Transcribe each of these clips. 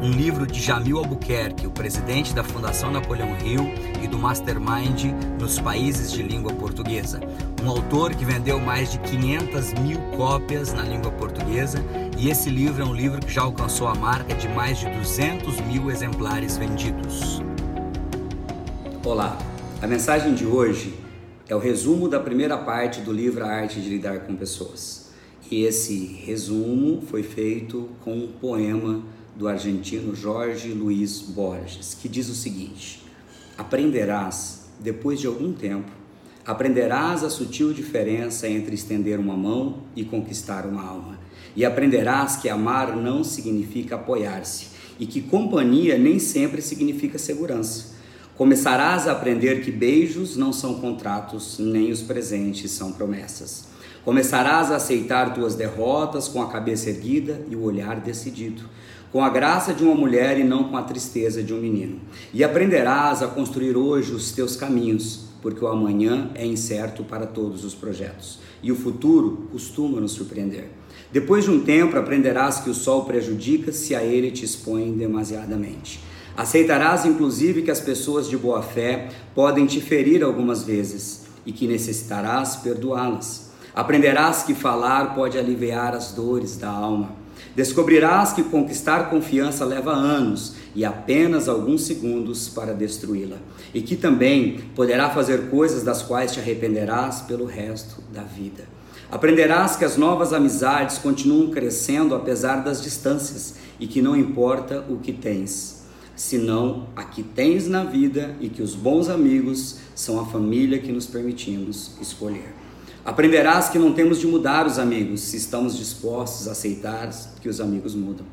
Um livro de Jamil Albuquerque, o presidente da Fundação Napoleão Hill e do Mastermind nos países de língua portuguesa. Um autor que vendeu mais de 500 mil cópias na língua portuguesa e esse livro é um livro que já alcançou a marca de mais de 200 mil exemplares vendidos. Olá, a mensagem de hoje é o resumo da primeira parte do livro A Arte de Lidar com Pessoas. E esse resumo foi feito com um poema do argentino Jorge Luiz Borges, que diz o seguinte: Aprenderás, depois de algum tempo, aprenderás a sutil diferença entre estender uma mão e conquistar uma alma e aprenderás que amar não significa apoiar-se e que companhia nem sempre significa segurança. Começarás a aprender que beijos não são contratos, nem os presentes são promessas. Começarás a aceitar tuas derrotas com a cabeça erguida e o olhar decidido, com a graça de uma mulher e não com a tristeza de um menino. E aprenderás a construir hoje os teus caminhos, porque o amanhã é incerto para todos os projetos e o futuro costuma nos surpreender. Depois de um tempo, aprenderás que o sol prejudica se a ele te expõe demasiadamente. Aceitarás, inclusive, que as pessoas de boa fé podem te ferir algumas vezes e que necessitarás perdoá-las. Aprenderás que falar pode aliviar as dores da alma. Descobrirás que conquistar confiança leva anos e apenas alguns segundos para destruí-la, e que também poderá fazer coisas das quais te arrependerás pelo resto da vida. Aprenderás que as novas amizades continuam crescendo apesar das distâncias e que não importa o que tens, senão a que tens na vida e que os bons amigos são a família que nos permitimos escolher. Aprenderás que não temos de mudar os amigos se estamos dispostos a aceitar que os amigos mudam.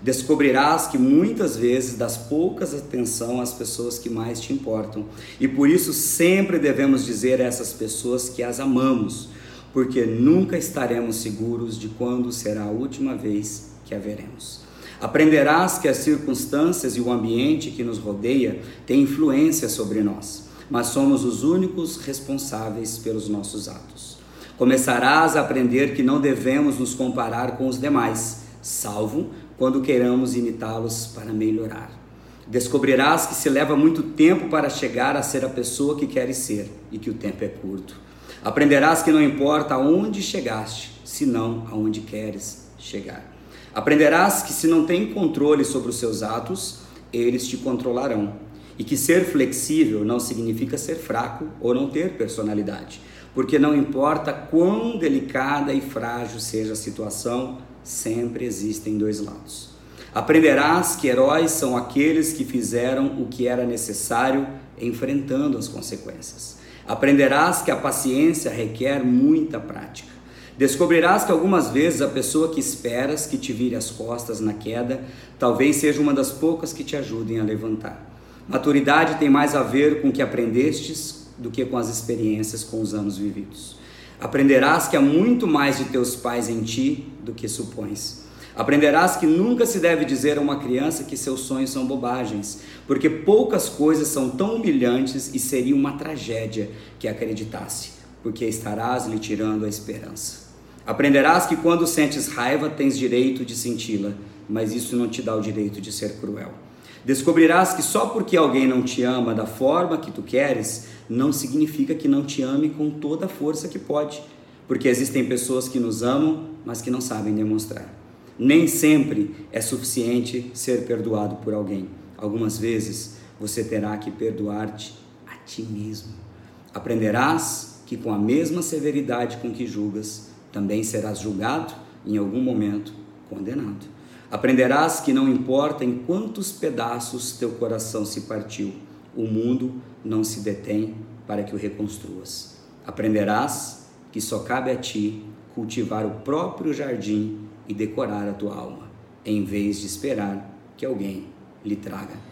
Descobrirás que muitas vezes das poucas atenção às pessoas que mais te importam e por isso sempre devemos dizer a essas pessoas que as amamos porque nunca estaremos seguros de quando será a última vez que a veremos. Aprenderás que as circunstâncias e o ambiente que nos rodeia têm influência sobre nós, mas somos os únicos responsáveis pelos nossos atos. Começarás a aprender que não devemos nos comparar com os demais, salvo quando queiramos imitá-los para melhorar. Descobrirás que se leva muito tempo para chegar a ser a pessoa que queres ser e que o tempo é curto. Aprenderás que não importa aonde chegaste, senão aonde queres chegar. Aprenderás que se não tem controle sobre os seus atos, eles te controlarão. E que ser flexível não significa ser fraco ou não ter personalidade, porque não importa quão delicada e frágil seja a situação, sempre existem dois lados. Aprenderás que heróis são aqueles que fizeram o que era necessário enfrentando as consequências. Aprenderás que a paciência requer muita prática. Descobrirás que algumas vezes a pessoa que esperas que te vire as costas na queda talvez seja uma das poucas que te ajudem a levantar. Maturidade tem mais a ver com o que aprendestes do que com as experiências com os anos vividos. Aprenderás que há muito mais de teus pais em ti do que supões. Aprenderás que nunca se deve dizer a uma criança que seus sonhos são bobagens, porque poucas coisas são tão humilhantes e seria uma tragédia que acreditasse, porque estarás lhe tirando a esperança. Aprenderás que quando sentes raiva tens direito de senti-la, mas isso não te dá o direito de ser cruel. Descobrirás que só porque alguém não te ama da forma que tu queres, não significa que não te ame com toda a força que pode, porque existem pessoas que nos amam, mas que não sabem demonstrar. Nem sempre é suficiente ser perdoado por alguém. Algumas vezes você terá que perdoar-te a ti mesmo. Aprenderás que com a mesma severidade com que julgas, também serás julgado em algum momento condenado. Aprenderás que não importa em quantos pedaços teu coração se partiu, o mundo não se detém para que o reconstruas. Aprenderás que só cabe a ti cultivar o próprio jardim e decorar a tua alma, em vez de esperar que alguém lhe traga